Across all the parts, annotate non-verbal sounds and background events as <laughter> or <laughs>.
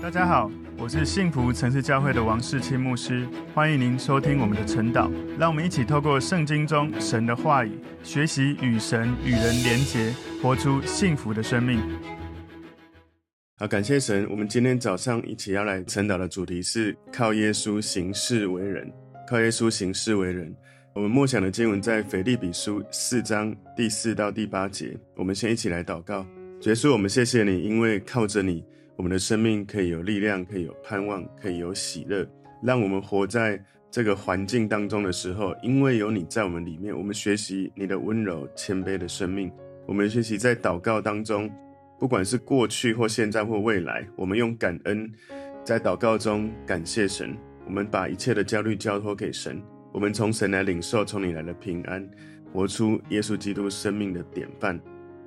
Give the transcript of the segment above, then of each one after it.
大家好，我是幸福城市教会的王世清牧师，欢迎您收听我们的晨祷。让我们一起透过圣经中神的话语，学习与神与人连结，活出幸福的生命。好，感谢神，我们今天早上一起要来晨祷的主题是靠耶稣行事为人。靠耶稣行事为人。我们默想的经文在腓立比书四章第四到第八节。我们先一起来祷告。主耶稣，我们谢谢你，因为靠着你。我们的生命可以有力量，可以有盼望，可以有喜乐。让我们活在这个环境当中的时候，因为有你在我们里面，我们学习你的温柔谦卑的生命。我们学习在祷告当中，不管是过去或现在或未来，我们用感恩在祷告中感谢神。我们把一切的焦虑交托给神，我们从神来领受从你来的平安，活出耶稣基督生命的典范。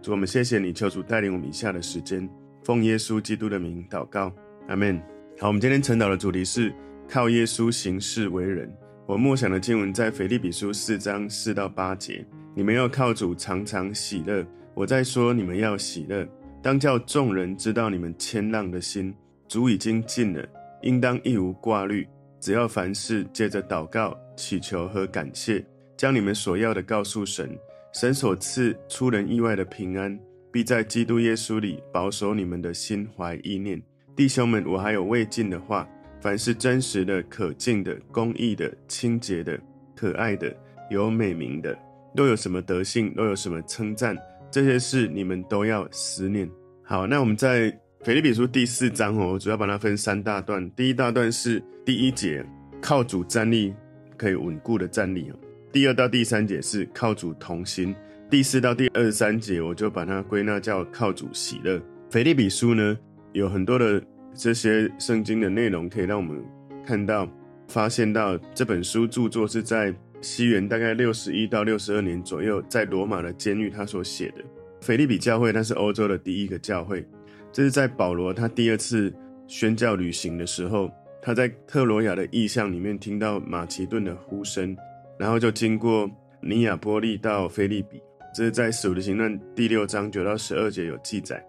主，我们谢谢你，求主带领我们以下的时间。奉耶稣基督的名祷告，阿门。好，我们今天晨祷的主题是靠耶稣行事为人。我默想的经文在腓立比书四章四到八节。你们要靠主常常喜乐。我在说你们要喜乐，当叫众人知道你们谦让的心，主已经尽了，应当一无挂虑，只要凡事借着祷告、祈求和感谢，将你们所要的告诉神，神所赐出人意外的平安。必在基督耶稣里保守你们的心怀意念，弟兄们，我还有未尽的话：凡是真实的、可敬的、公义的、清洁的、可爱的、有美名的，若有什么德性，若有什么称赞，这些事你们都要思念。好，那我们在腓立比书第四章哦，我主要把它分三大段。第一大段是第一节，靠主站立，可以稳固的站立。第二到第三节是靠主同心。第四到第二十三节，我就把它归纳叫靠主喜乐。腓立比书呢，有很多的这些圣经的内容，可以让我们看到、发现到这本书著作是在西元大概六十一到六十二年左右，在罗马的监狱他所写的。腓立比教会，它是欧洲的第一个教会，这是在保罗他第二次宣教旅行的时候，他在特罗亚的异象里面听到马其顿的呼声，然后就经过尼亚波利到腓立比。这是在《使徒行传》第六章九到十二节有记载。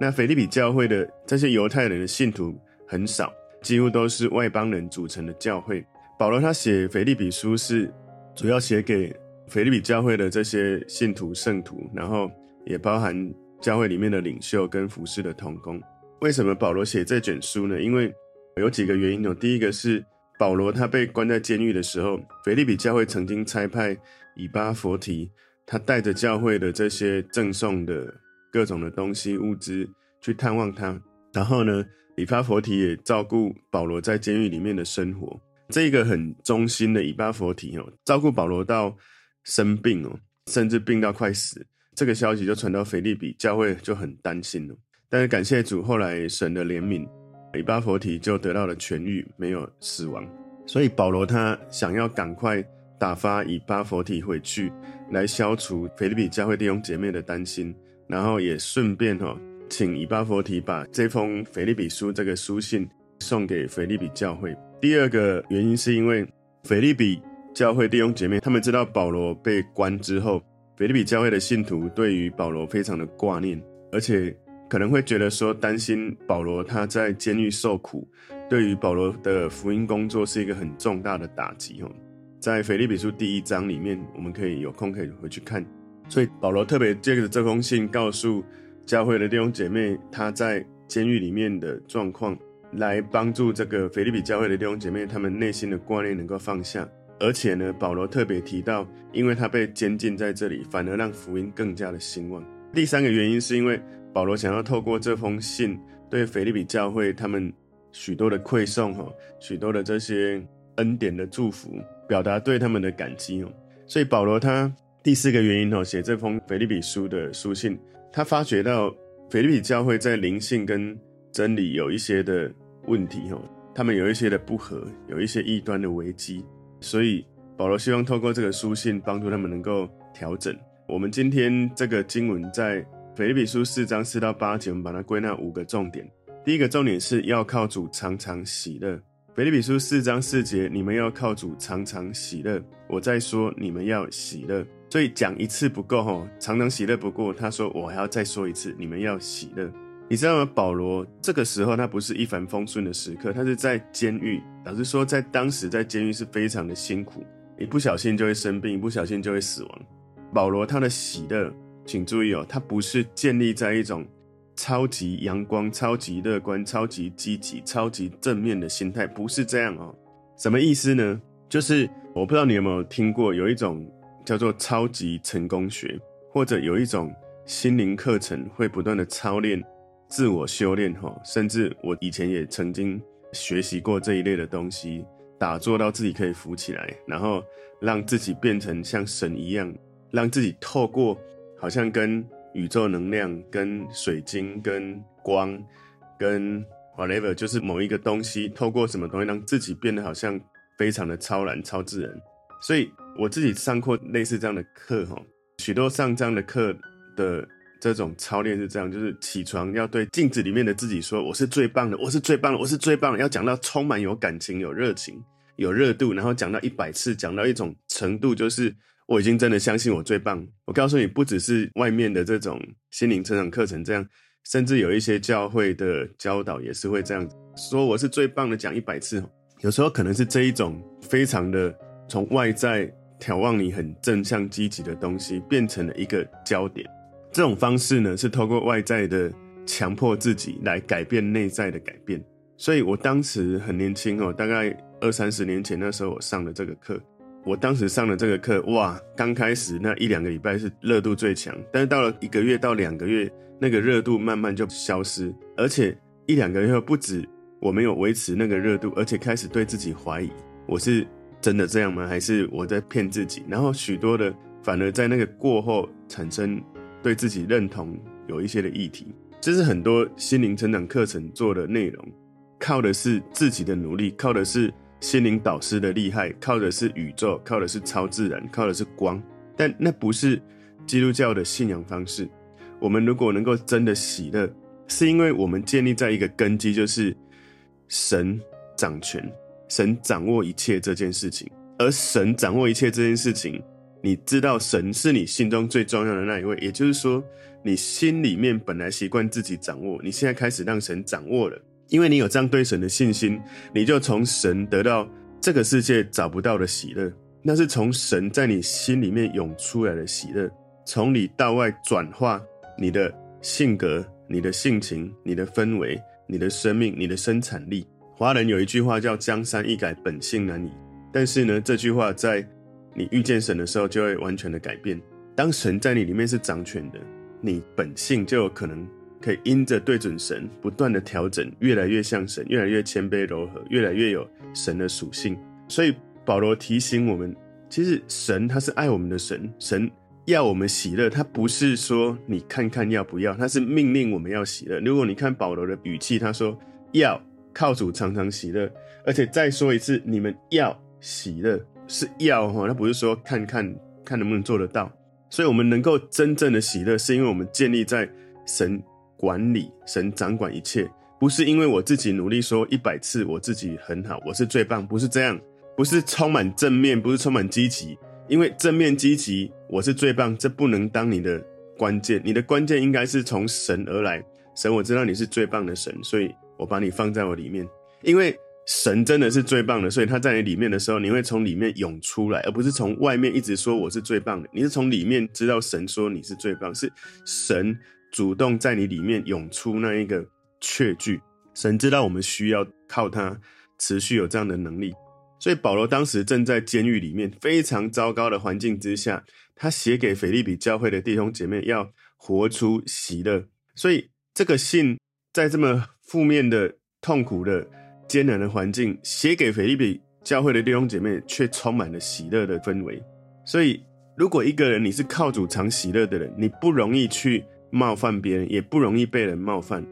那腓利比教会的这些犹太人的信徒很少，几乎都是外邦人组成的教会。保罗他写腓利比书是主要写给腓利比教会的这些信徒圣徒，然后也包含教会里面的领袖跟服侍的同工。为什么保罗写这卷书呢？因为有几个原因哦。第一个是保罗他被关在监狱的时候，腓利比教会曾经差派以巴弗提。他带着教会的这些赠送的各种的东西物资去探望他，然后呢，以巴弗提也照顾保罗在监狱里面的生活。这个很忠心的以巴弗提哦，照顾保罗到生病哦，甚至病到快死。这个消息就传到腓利比，教会就很担心了。但是感谢主，后来神的怜悯，以巴弗提就得到了痊愈，没有死亡。所以保罗他想要赶快。打发以巴弗提回去，来消除腓立比教会弟兄姐妹的担心，然后也顺便哈，请以巴弗提把这封腓立比书这个书信送给腓立比教会。第二个原因是因为腓立比教会弟兄姐妹他们知道保罗被关之后，腓立比教会的信徒对于保罗非常的挂念，而且可能会觉得说担心保罗他在监狱受苦，对于保罗的福音工作是一个很重大的打击哦。在腓立比书第一章里面，我们可以有空可以回去看。所以保罗特别借着这封信告诉教会的弟兄姐妹，他在监狱里面的状况，来帮助这个腓立比教会的弟兄姐妹，他们内心的挂念能够放下。而且呢，保罗特别提到，因为他被监禁在这里，反而让福音更加的兴旺。第三个原因是因为保罗想要透过这封信，对腓立比教会他们许多的馈送哈，许多的这些恩典的祝福。表达对他们的感激哦，所以保罗他第四个原因哦，写这封腓立比书的书信，他发觉到腓立比教会在灵性跟真理有一些的问题哦，他们有一些的不合，有一些异端的危机，所以保罗希望透过这个书信帮助他们能够调整。我们今天这个经文在腓立比书四章四到八节，我们把它归纳五个重点。第一个重点是要靠主常常喜乐。腓立比书四章四节，你们要靠主常常喜乐。我再说，你们要喜乐。所以讲一次不够，吼，常常喜乐不够。他说，我还要再说一次，你们要喜乐。你知道吗？保罗这个时候他不是一帆风顺的时刻，他是在监狱。老实说，在当时在监狱是非常的辛苦，一不小心就会生病，一不小心就会死亡。保罗他的喜乐，请注意哦，他不是建立在一种超级阳光、超级乐观、超级积极、超级正面的心态，不是这样哦。什么意思呢？就是我不知道你有没有听过，有一种叫做超级成功学，或者有一种心灵课程，会不断的操练。自我修炼哈，甚至我以前也曾经学习过这一类的东西，打坐到自己可以浮起来，然后让自己变成像神一样，让自己透过好像跟宇宙能量、跟水晶、跟光、跟 whatever，就是某一个东西，透过什么东西让自己变得好像非常的超然、超自然。所以我自己上过类似这样的课哈，许多上这样的课的。这种操练是这样，就是起床要对镜子里面的自己说：“我是最棒的，我是最棒的，我是最棒的。”要讲到充满有感情、有热情、有热度，然后讲到一百次，讲到一种程度，就是我已经真的相信我最棒。我告诉你，不只是外面的这种心灵成长课程这样，甚至有一些教会的教导也是会这样说：“我是最棒的。”讲一百次，有时候可能是这一种非常的从外在眺望你很正向积极的东西，变成了一个焦点。这种方式呢，是透过外在的强迫自己来改变内在的改变。所以我当时很年轻哦，大概二三十年前那时候我上了这个课。我当时上了这个课，哇，刚开始那一两个礼拜是热度最强，但是到了一个月到两个月，那个热度慢慢就消失，而且一两个月后不止我没有维持那个热度，而且开始对自己怀疑，我是真的这样吗？还是我在骗自己？然后许多的反而在那个过后产生。对自己认同有一些的议题，这是很多心灵成长课程做的内容，靠的是自己的努力，靠的是心灵导师的厉害，靠的是宇宙，靠的是超自然，靠的是光。但那不是基督教的信仰方式。我们如果能够真的喜乐，是因为我们建立在一个根基，就是神掌权，神掌握一切这件事情，而神掌握一切这件事情。你知道神是你心中最重要的那一位，也就是说，你心里面本来习惯自己掌握，你现在开始让神掌握了，因为你有这样对神的信心，你就从神得到这个世界找不到的喜乐，那是从神在你心里面涌出来的喜乐，从里到外转化你的性格、你的性情、你的氛围、你的生命、你的生产力。华人有一句话叫“江山易改，本性难移”，但是呢，这句话在你遇见神的时候，就会完全的改变。当神在你里面是掌权的，你本性就有可能可以因着对准神，不断的调整，越来越像神，越来越谦卑柔和，越来越有神的属性。所以保罗提醒我们，其实神他是爱我们的神，神要我们喜乐，他不是说你看看要不要，他是命令我们要喜乐。如果你看保罗的语气，他说要靠主常常喜乐，而且再说一次，你们要喜乐。是要哈，他不是说看看看 <laughs> 能不能做得到，所以我们能够真正的喜乐，是因为我们建立在神管理、神掌管一切，不是因为我自己努力说一百次我自己很好，我是最棒，不是这样，不是充满正面，不是充满积极，因为正面积极我是最棒，这不能当你的关键，你的关键应该是从神而来，神我知道你是最棒的神，所以我把你放在我里面，因为。神真的是最棒的，所以他在你里面的时候，你会从里面涌出来，而不是从外面一直说我是最棒的。你是从里面知道神说你是最棒，是神主动在你里面涌出那一个确据。神知道我们需要靠他持续有这样的能力，所以保罗当时正在监狱里面非常糟糕的环境之下，他写给腓利比教会的弟兄姐妹要活出喜乐。所以这个信在这么负面的、痛苦的。艰难的环境写给腓利比教会的弟兄姐妹，却充满了喜乐的氛围。所以，如果一个人你是靠主常喜乐的人，你不容易去冒犯别人，也不容易被人冒犯，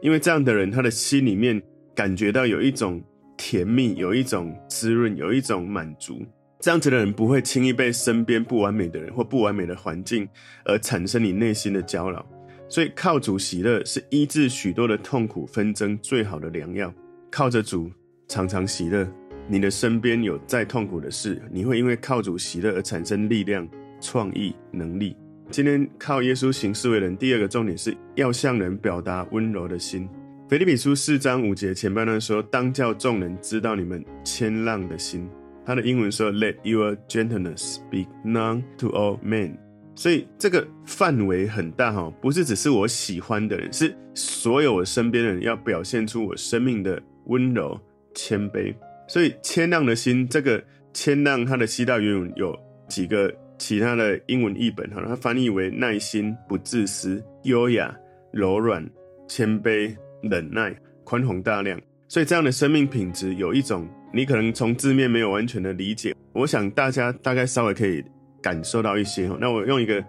因为这样的人他的心里面感觉到有一种甜蜜，有一种滋润，有一种满足。这样子的人不会轻易被身边不完美的人或不完美的环境而产生你内心的焦扰。所以，靠主喜乐是医治许多的痛苦纷争最好的良药。靠着主常常喜乐，你的身边有再痛苦的事，你会因为靠主喜乐而产生力量、创意、能力。今天靠耶稣行事为人，第二个重点是要向人表达温柔的心。腓立比书四章五节前半段说：“当叫众人知道你们谦让的心。”他的英文说：“Let your gentleness be known to all men。”所以这个范围很大哈，不是只是我喜欢的人，是所有我身边的人要表现出我生命的温柔谦卑。所以谦让的心，这个谦让它的希腊原文有几个。其他的英文译本哈，它翻译为耐心、不自私、优雅、柔软、谦卑、忍耐、宽宏大量。所以这样的生命品质，有一种你可能从字面没有完全的理解，我想大家大概稍微可以感受到一些哈。那我用一个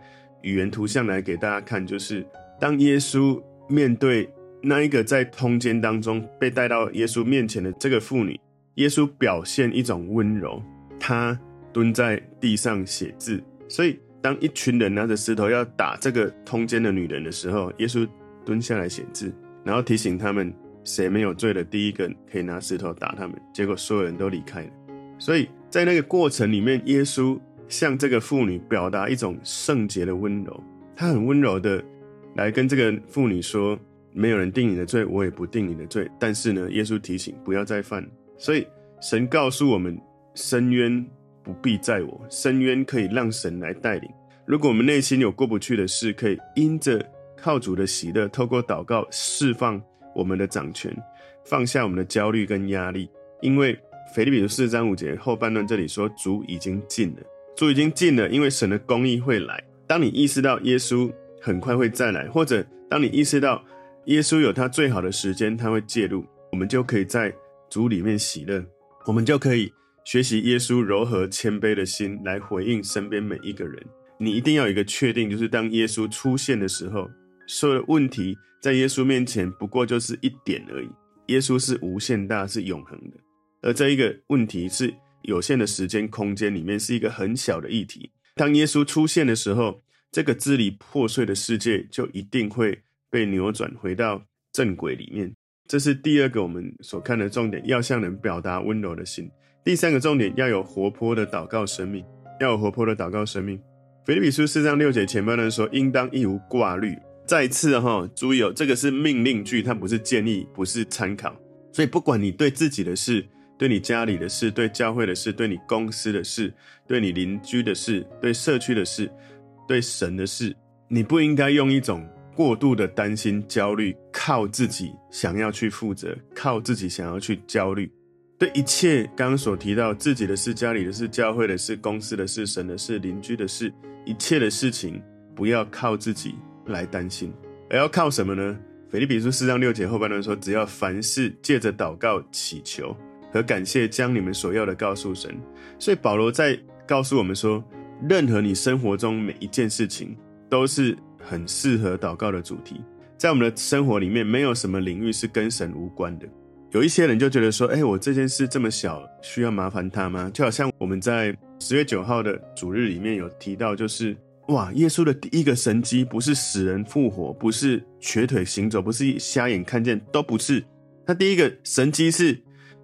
语言图像来给大家看，就是当耶稣面对那一个在通奸当中被带到耶稣面前的这个妇女，耶稣表现一种温柔，他。蹲在地上写字，所以当一群人拿着石头要打这个通奸的女人的时候，耶稣蹲下来写字，然后提醒他们谁没有罪的第一个可以拿石头打他们。结果所有人都离开了。所以在那个过程里面，耶稣向这个妇女表达一种圣洁的温柔，他很温柔的来跟这个妇女说：“没有人定你的罪，我也不定你的罪。”但是呢，耶稣提醒不要再犯。所以神告诉我们：深渊。不必在我，深渊可以让神来带领。如果我们内心有过不去的事，可以因着靠主的喜乐，透过祷告释放我们的掌权，放下我们的焦虑跟压力。因为腓立比书四章五节后半段这里说，主已经尽了，主已经尽了，因为神的公义会来。当你意识到耶稣很快会再来，或者当你意识到耶稣有他最好的时间，他会介入，我们就可以在主里面喜乐，我们就可以。学习耶稣柔和谦卑的心来回应身边每一个人。你一定要有一个确定，就是当耶稣出现的时候，所有的问题在耶稣面前不过就是一点而已。耶稣是无限大，是永恒的，而这一个问题是有限的时间空间里面是一个很小的议题。当耶稣出现的时候，这个支离破碎的世界就一定会被扭转回到正轨里面。这是第二个我们所看的重点，要向人表达温柔的心。第三个重点，要有活泼的祷告生命，要有活泼的祷告生命。腓立比书四章六节前半段说，应当一无挂虑。再次哈，注意哦，这个是命令句，它不是建议，不是参考。所以不管你对自己的事、对你家里的事、对教会的事、对你公司的事、对你邻居的事、对社区的事、对神的事，你不应该用一种过度的担心、焦虑，靠自己想要去负责，靠自己想要去焦虑。对一切刚刚所提到自己的事、家里的事、教会的事、公司的事、神的事、邻居的事，一切的事情，不要靠自己来担心，而要靠什么呢？腓立比书四章六节后半段说：“只要凡事借着祷告、祈求和感谢，将你们所要的告诉神。”所以保罗在告诉我们说，任何你生活中每一件事情，都是很适合祷告的主题。在我们的生活里面，没有什么领域是跟神无关的。有一些人就觉得说，哎，我这件事这么小，需要麻烦他吗？就好像我们在十月九号的主日里面有提到，就是哇，耶稣的第一个神迹不是死人复活，不是瘸腿行走，不是瞎眼看见，都不是。他第一个神迹是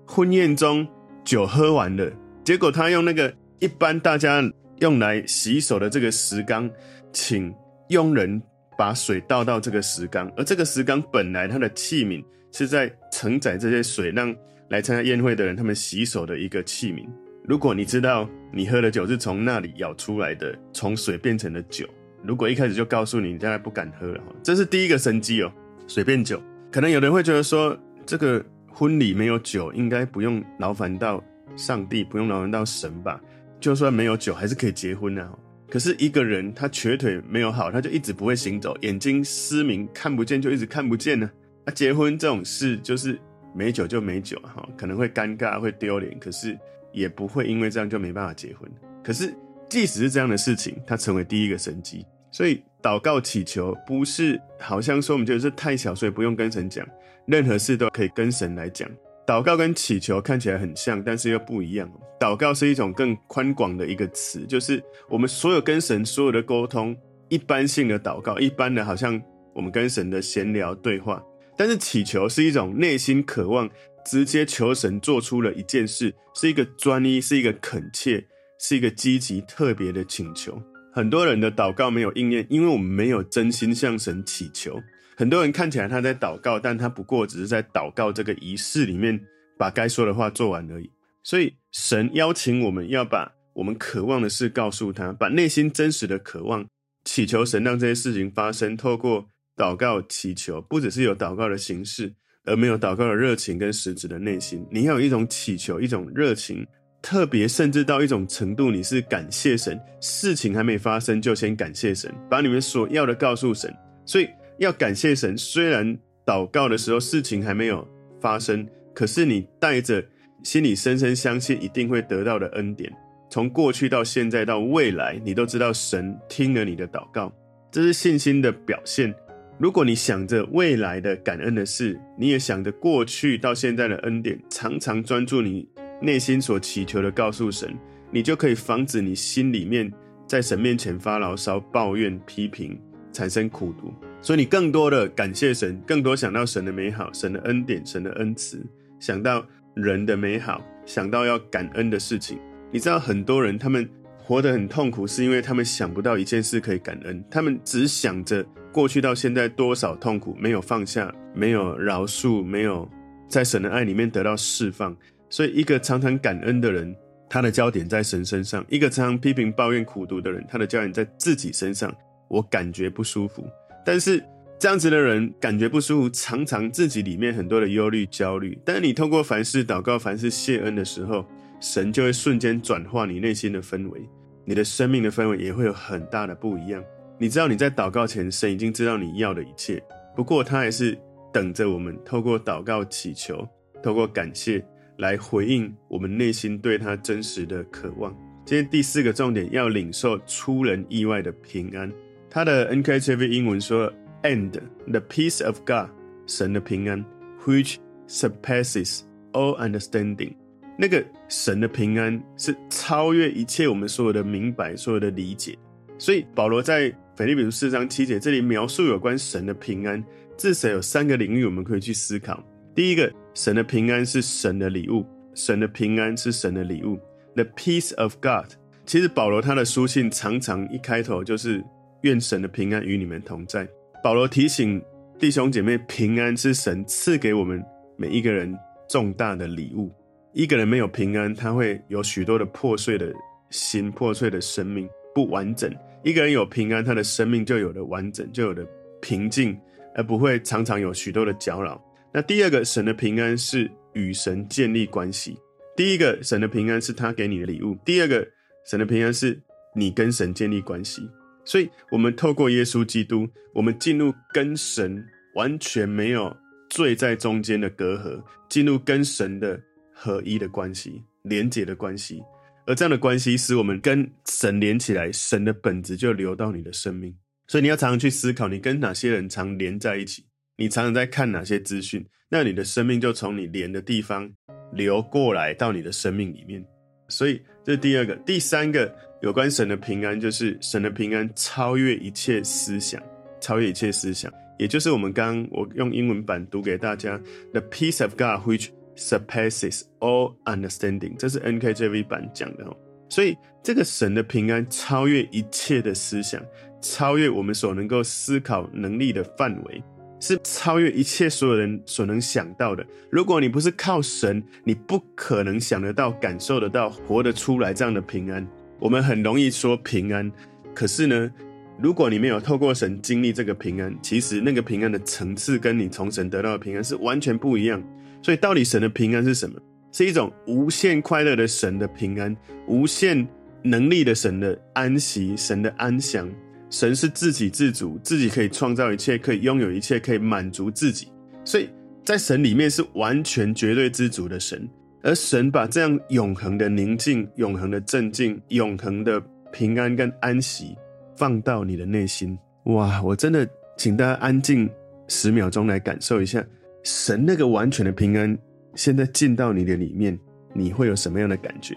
婚宴中酒喝完了，结果他用那个一般大家用来洗手的这个石缸，请佣人把水倒到这个石缸，而这个石缸本来它的器皿。是在承载这些水，让来参加宴会的人他们洗手的一个器皿。如果你知道你喝的酒是从那里舀出来的，从水变成的酒，如果一开始就告诉你，你将来不敢喝了。这是第一个神迹哦，水变酒。可能有人会觉得说，这个婚礼没有酒，应该不用劳烦到上帝，不用劳烦到神吧？就算没有酒，还是可以结婚啊。可是一个人他瘸腿没有好，他就一直不会行走，眼睛失明看不见，就一直看不见呢。那、啊、结婚这种事就是没酒就没酒哈，可能会尴尬会丢脸，可是也不会因为这样就没办法结婚。可是即使是这样的事情，它成为第一个神迹。所以祷告祈求不是好像说我们觉得是太小，所以不用跟神讲，任何事都可以跟神来讲。祷告跟祈求看起来很像，但是又不一样。祷告是一种更宽广的一个词，就是我们所有跟神所有的沟通，一般性的祷告，一般的好像我们跟神的闲聊对话。但是祈求是一种内心渴望，直接求神做出了一件事，是一个专一，是一个恳切，是一个积极特别的请求。很多人的祷告没有应验，因为我们没有真心向神祈求。很多人看起来他在祷告，但他不过只是在祷告这个仪式里面把该说的话做完而已。所以神邀请我们要把我们渴望的事告诉他，把内心真实的渴望祈求神让这些事情发生。透过祷告祈求，不只是有祷告的形式，而没有祷告的热情跟实质的内心。你要有一种祈求，一种热情，特别甚至到一种程度，你是感谢神，事情还没发生就先感谢神，把你们所要的告诉神。所以。要感谢神，虽然祷告的时候事情还没有发生，可是你带着心里深深相信一定会得到的恩典，从过去到现在到未来，你都知道神听了你的祷告，这是信心的表现。如果你想着未来的感恩的事，你也想着过去到现在的恩典，常常专注你内心所祈求的告诉神，你就可以防止你心里面在神面前发牢骚、抱怨、批评，产生苦毒。所以你更多的感谢神，更多想到神的美好、神的恩典、神的恩慈，想到人的美好，想到要感恩的事情。你知道很多人他们活得很痛苦，是因为他们想不到一件事可以感恩，他们只想着过去到现在多少痛苦没有放下，没有饶恕，没有在神的爱里面得到释放。所以一个常常感恩的人，他的焦点在神身上；一个常常批评抱怨苦毒的人，他的焦点在自己身上。我感觉不舒服。但是这样子的人感觉不舒服，常常自己里面很多的忧虑、焦虑。但是你透过凡事祷告、凡事谢恩的时候，神就会瞬间转化你内心的氛围，你的生命的氛围也会有很大的不一样。你知道你在祷告前，神已经知道你要的一切，不过他还是等着我们透过祷告祈求，透过感谢来回应我们内心对他真实的渴望。今天第四个重点，要领受出人意外的平安。他的 NKJV 英文说：“And the peace of God，神的平安，which surpasses all understanding，那个神的平安是超越一切我们所有的明白、所有的理解。所以保罗在腓立比书四章七节这里描述有关神的平安，至少有三个领域我们可以去思考。第一个，神的平安是神的礼物，神的平安是神的礼物。The peace of God，其实保罗他的书信常常一开头就是。愿神的平安与你们同在。保罗提醒弟兄姐妹，平安是神赐给我们每一个人重大的礼物。一个人没有平安，他会有许多的破碎的心、破碎的生命，不完整。一个人有平安，他的生命就有了完整，就有了平静，而不会常常有许多的搅扰。那第二个，神的平安是与神建立关系。第一个，神的平安是他给你的礼物；第二个，神的平安是你跟神建立关系。所以，我们透过耶稣基督，我们进入跟神完全没有罪在中间的隔阂，进入跟神的合一的关系、连结的关系。而这样的关系使我们跟神连起来，神的本质就流到你的生命。所以，你要常常去思考，你跟哪些人常连在一起，你常常在看哪些资讯，那你的生命就从你连的地方流过来到你的生命里面。所以，这是第二个，第三个。有关神的平安，就是神的平安超越一切思想，超越一切思想，也就是我们刚我用英文版读给大家，The peace of God which surpasses all understanding，这是 NKJV 版讲的哦。所以这个神的平安超越一切的思想，超越我们所能够思考能力的范围，是超越一切所有人所能想到的。如果你不是靠神，你不可能想得到、感受得到、活得出来这样的平安。我们很容易说平安，可是呢，如果你没有透过神经历这个平安，其实那个平安的层次跟你从神得到的平安是完全不一样。所以，到底神的平安是什么？是一种无限快乐的神的平安，无限能力的神的安息，神的安详。神是自给自足，自己可以创造一切，可以拥有一切，可以满足自己。所以在神里面是完全绝对知足的神。而神把这样永恒的宁静、永恒的镇静、永恒的平安跟安息放到你的内心，哇！我真的请大家安静十秒钟来感受一下，神那个完全的平安现在进到你的里面，你会有什么样的感觉？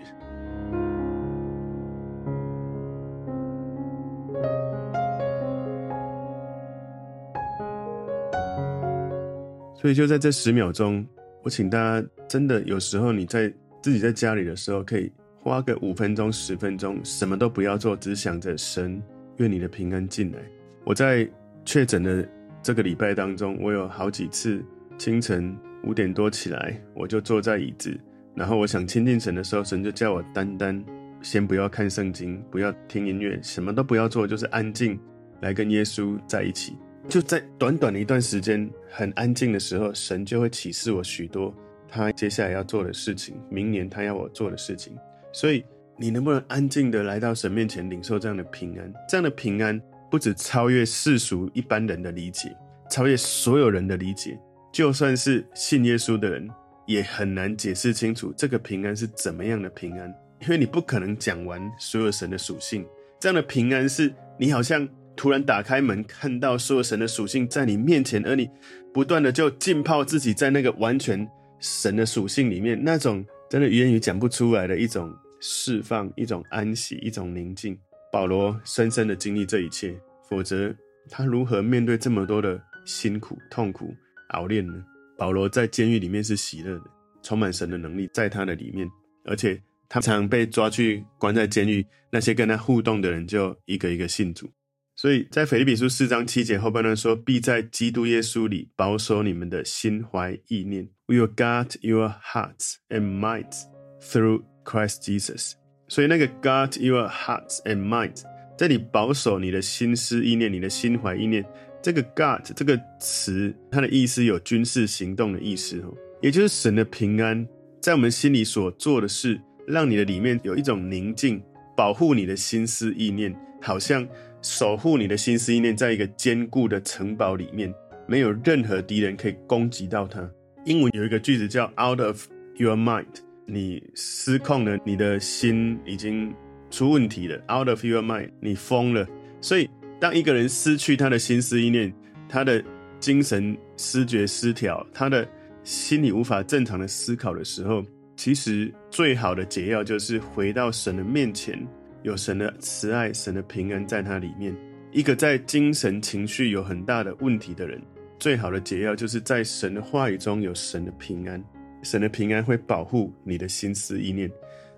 所以就在这十秒钟。我请大家真的有时候你在自己在家里的时候，可以花个五分钟、十分钟，什么都不要做，只想着神愿你的平安进来。我在确诊的这个礼拜当中，我有好几次清晨五点多起来，我就坐在椅子，然后我想亲近神的时候，神就叫我单单先不要看圣经，不要听音乐，什么都不要做，就是安静来跟耶稣在一起。就在短短的一段时间，很安静的时候，神就会启示我许多他接下来要做的事情，明年他要我做的事情。所以，你能不能安静的来到神面前，领受这样的平安？这样的平安不止超越世俗一般人的理解，超越所有人的理解。就算是信耶稣的人，也很难解释清楚这个平安是怎么样的平安，因为你不可能讲完所有神的属性。这样的平安是你好像。突然打开门，看到所有神的属性在你面前，而你不断的就浸泡自己在那个完全神的属性里面，那种真的语言语讲不出来的一种释放、一种安息、一种宁静。保罗深深的经历这一切，否则他如何面对这么多的辛苦、痛苦、熬炼呢？保罗在监狱里面是喜乐的，充满神的能力在他的里面，而且他常被抓去关在监狱，那些跟他互动的人就一个一个信主。所以在腓立比书四章七节后半段说：“必在基督耶稣里保守你们的心怀意念。We will guard your hearts and minds through Christ Jesus。”所以那个 “guard your hearts and minds” 这里保守你的心思意念，你的心怀意念。这个 “guard” 这个词，它的意思有军事行动的意思哦，也就是神的平安在我们心里所做的事，让你的里面有一种宁静，保护你的心思意念，好像。守护你的心思意念，在一个坚固的城堡里面，没有任何敌人可以攻击到它。英文有一个句子叫 “out of your mind”，你失控了，你的心已经出问题了。“out of your mind”，你疯了。所以，当一个人失去他的心思意念，他的精神失觉失调，他的心理无法正常的思考的时候，其实最好的解药就是回到神的面前。有神的慈爱，神的平安在他里面。一个在精神情绪有很大的问题的人，最好的解药就是在神的话语中有神的平安。神的平安会保护你的心思意念，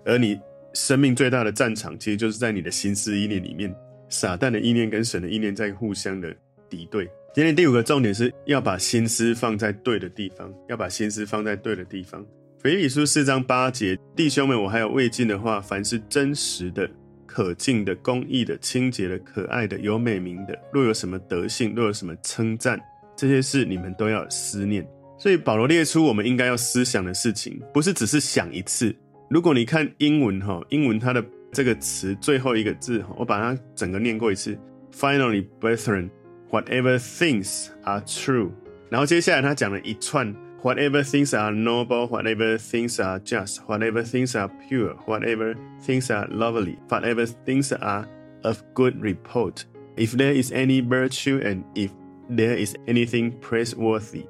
而你生命最大的战场，其实就是在你的心思意念里面。撒旦的意念跟神的意念在互相的敌对。今天第五个重点是要把心思放在对的地方，要把心思放在对的地方。腓立书四章八节，弟兄们，我还有未尽的话，凡是真实的。可敬的、公义的、清洁的、可爱的、有美名的，若有什么德性，若有什么称赞，这些事你们都要思念。所以保罗列出我们应该要思想的事情，不是只是想一次。如果你看英文哈，英文它的这个词最后一个字，我把它整个念过一次。Finally, brethren, whatever things are true，然后接下来他讲了一串。Whatever things are noble, whatever things are just, whatever things are pure, whatever things are lovely, whatever things are of good report, if there is any virtue and if there is anything praiseworthy,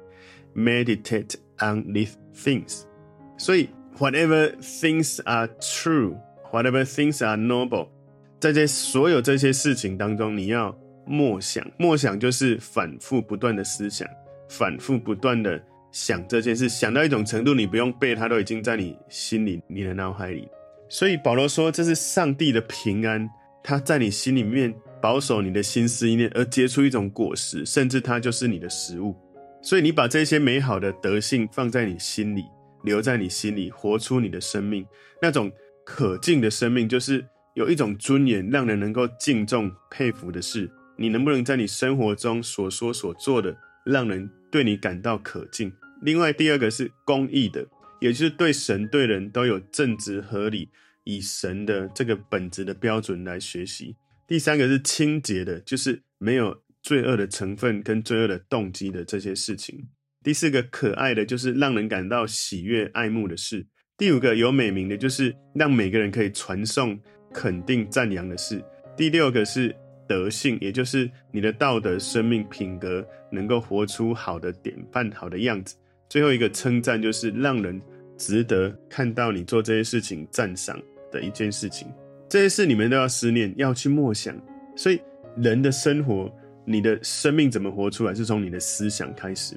meditate on these things. 所以，whatever things are true, Whatever things are noble，在这所有这些事情当中，你要默想，默想就是反复不断的思想，反复不断的。想这件事，想到一种程度，你不用背，它都已经在你心里、你的脑海里。所以保罗说，这是上帝的平安，他在你心里面保守你的心思意念，而结出一种果实，甚至它就是你的食物。所以你把这些美好的德性放在你心里，留在你心里，活出你的生命，那种可敬的生命，就是有一种尊严，让人能够敬重、佩服的事。你能不能在你生活中所说所做的，让人对你感到可敬？另外，第二个是公义的，也就是对神对人都有正直合理，以神的这个本质的标准来学习。第三个是清洁的，就是没有罪恶的成分跟罪恶的动机的这些事情。第四个可爱的，就是让人感到喜悦爱慕的事。第五个有美名的，就是让每个人可以传颂、肯定、赞扬的事。第六个是德性，也就是你的道德、生命、品格能够活出好的典范、好的样子。最后一个称赞，就是让人值得看到你做这些事情赞赏的一件事情。这些事你们都要思念，要去默想。所以人的生活，你的生命怎么活出来，是从你的思想开始。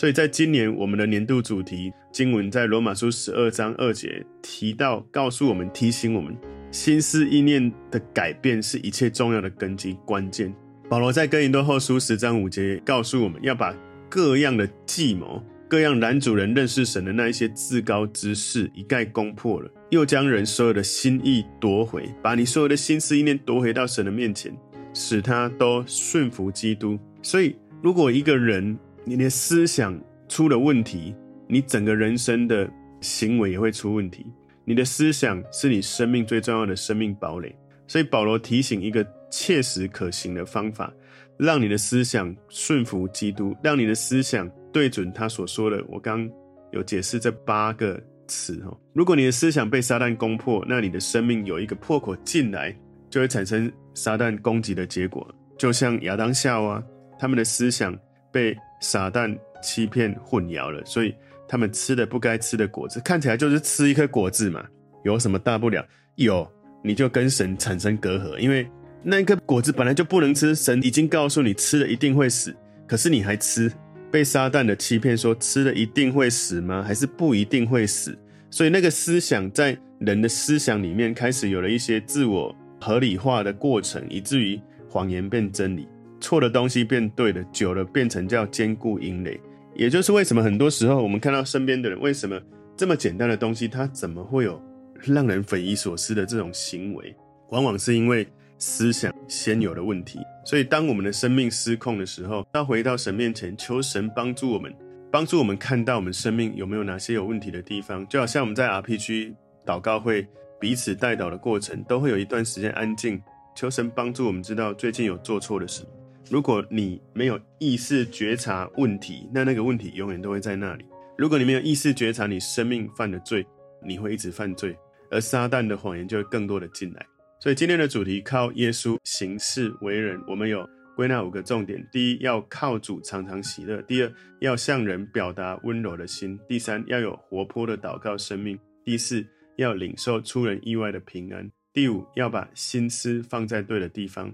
所以在今年我们的年度主题经文在罗马书十二章二节提到，告诉我们、提醒我们，心思意念的改变是一切重要的根基关键。保罗在哥林多后书十章五节告诉我们要把各样的计谋、各样拦阻人认识神的那一些至高之事一概攻破了，又将人所有的心意夺回，把你所有的心思意念夺回到神的面前，使他都顺服基督。所以，如果一个人，你的思想出了问题，你整个人生的行为也会出问题。你的思想是你生命最重要的生命堡垒，所以保罗提醒一个切实可行的方法，让你的思想顺服基督，让你的思想对准他所说的。我刚有解释这八个词哦。如果你的思想被撒旦攻破，那你的生命有一个破口进来，就会产生撒旦攻击的结果。就像亚当夏娃，他们的思想被撒旦欺骗混淆了，所以他们吃的不该吃的果子，看起来就是吃一颗果子嘛，有什么大不了？有，你就跟神产生隔阂，因为那一颗果子本来就不能吃，神已经告诉你吃了一定会死，可是你还吃，被撒旦的欺骗说吃了一定会死吗？还是不一定会死？所以那个思想在人的思想里面开始有了一些自我合理化的过程，以至于谎言变真理。错的东西变对的，久了变成叫坚固营垒。也就是为什么很多时候我们看到身边的人，为什么这么简单的东西，他怎么会有让人匪夷所思的这种行为？往往是因为思想先有了问题。所以当我们的生命失控的时候，要回到神面前，求神帮助我们，帮助我们看到我们生命有没有哪些有问题的地方。就好像我们在 RPG 祷告会彼此代祷的过程，都会有一段时间安静，求神帮助我们知道最近有做错的事。如果你没有意识觉察问题，那那个问题永远都会在那里。如果你没有意识觉察你生命犯的罪，你会一直犯罪，而撒旦的谎言就会更多的进来。所以今天的主题靠耶稣行事为人，我们有归纳五个重点：第一，要靠主常常喜乐；第二，要向人表达温柔的心；第三，要有活泼的祷告生命；第四，要领受出人意外的平安；第五，要把心思放在对的地方。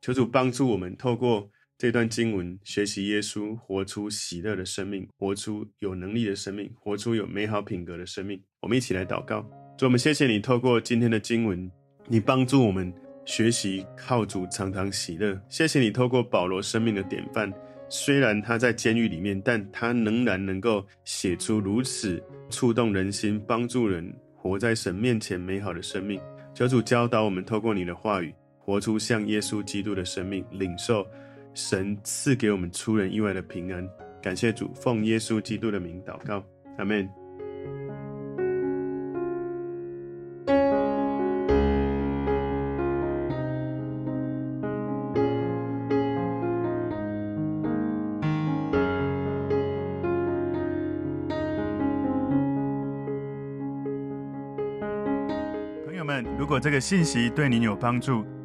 求主帮助我们，透过这段经文学习耶稣，活出喜乐的生命，活出有能力的生命，活出有美好品格的生命。我们一起来祷告，主，我们谢谢你，透过今天的经文，你帮助我们学习靠主常常喜乐。谢谢你，透过保罗生命的典范，虽然他在监狱里面，但他仍然能够写出如此触动人心、帮助人活在神面前美好的生命。求主教导我们，透过你的话语。活出像耶稣基督的生命，领受神赐给我们出人意外的平安。感谢主，奉耶稣基督的名祷告，阿门。朋友们，如果这个信息对您有帮助，